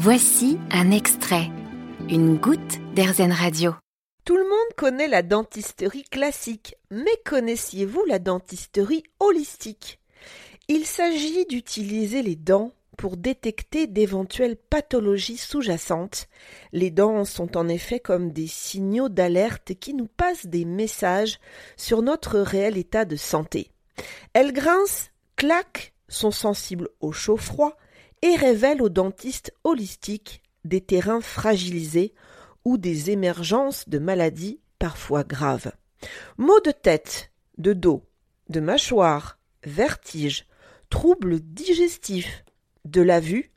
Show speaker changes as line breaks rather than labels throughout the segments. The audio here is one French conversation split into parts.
Voici un extrait, une goutte d'Airzen Radio.
Tout le monde connaît la dentisterie classique, mais connaissiez-vous la dentisterie holistique? Il s'agit d'utiliser les dents pour détecter d'éventuelles pathologies sous-jacentes. Les dents sont en effet comme des signaux d'alerte qui nous passent des messages sur notre réel état de santé. Elles grincent, claquent, sont sensibles au chaud-froid et révèlent aux dentistes holistiques des terrains fragilisés ou des émergences de maladies parfois graves. Maux de tête, de dos, de mâchoire, vertiges, troubles digestifs, de la vue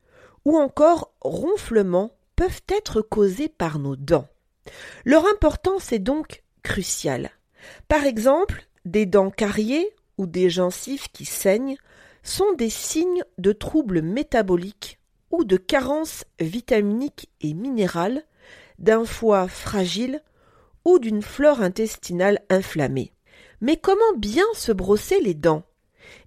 ou encore ronflements peuvent être causés par nos dents. Leur importance est donc cruciale. Par exemple, des dents carriées ou des gencives qui saignent sont des signes de troubles métaboliques ou de carences vitaminiques et minérales, d'un foie fragile ou d'une flore intestinale inflammée. Mais comment bien se brosser les dents?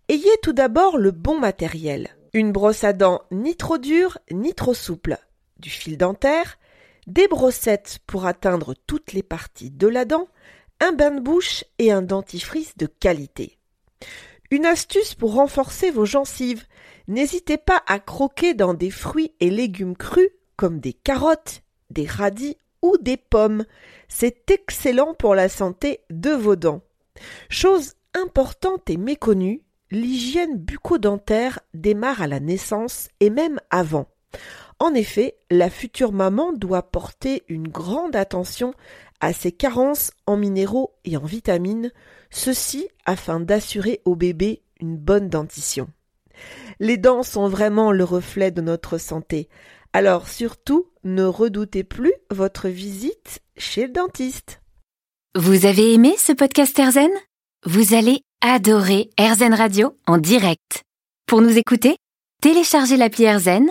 Ayez tout d'abord le bon matériel. Une brosse à dents ni trop dure ni trop souple, du fil dentaire, des brossettes pour atteindre toutes les parties de la dent, un bain de bouche et un dentifrice de qualité. Une astuce pour renforcer vos gencives. N'hésitez pas à croquer dans des fruits et légumes crus comme des carottes, des radis ou des pommes. C'est excellent pour la santé de vos dents. Chose importante et méconnue, l'hygiène bucco-dentaire démarre à la naissance et même avant. En effet, la future maman doit porter une grande attention à ses carences en minéraux et en vitamines, ceci afin d'assurer au bébé une bonne dentition. Les dents sont vraiment le reflet de notre santé, alors surtout ne redoutez plus votre visite chez le dentiste.
Vous avez aimé ce podcast Erzen Vous allez adorer Erzen Radio en direct. Pour nous écouter, téléchargez l'appli Erzen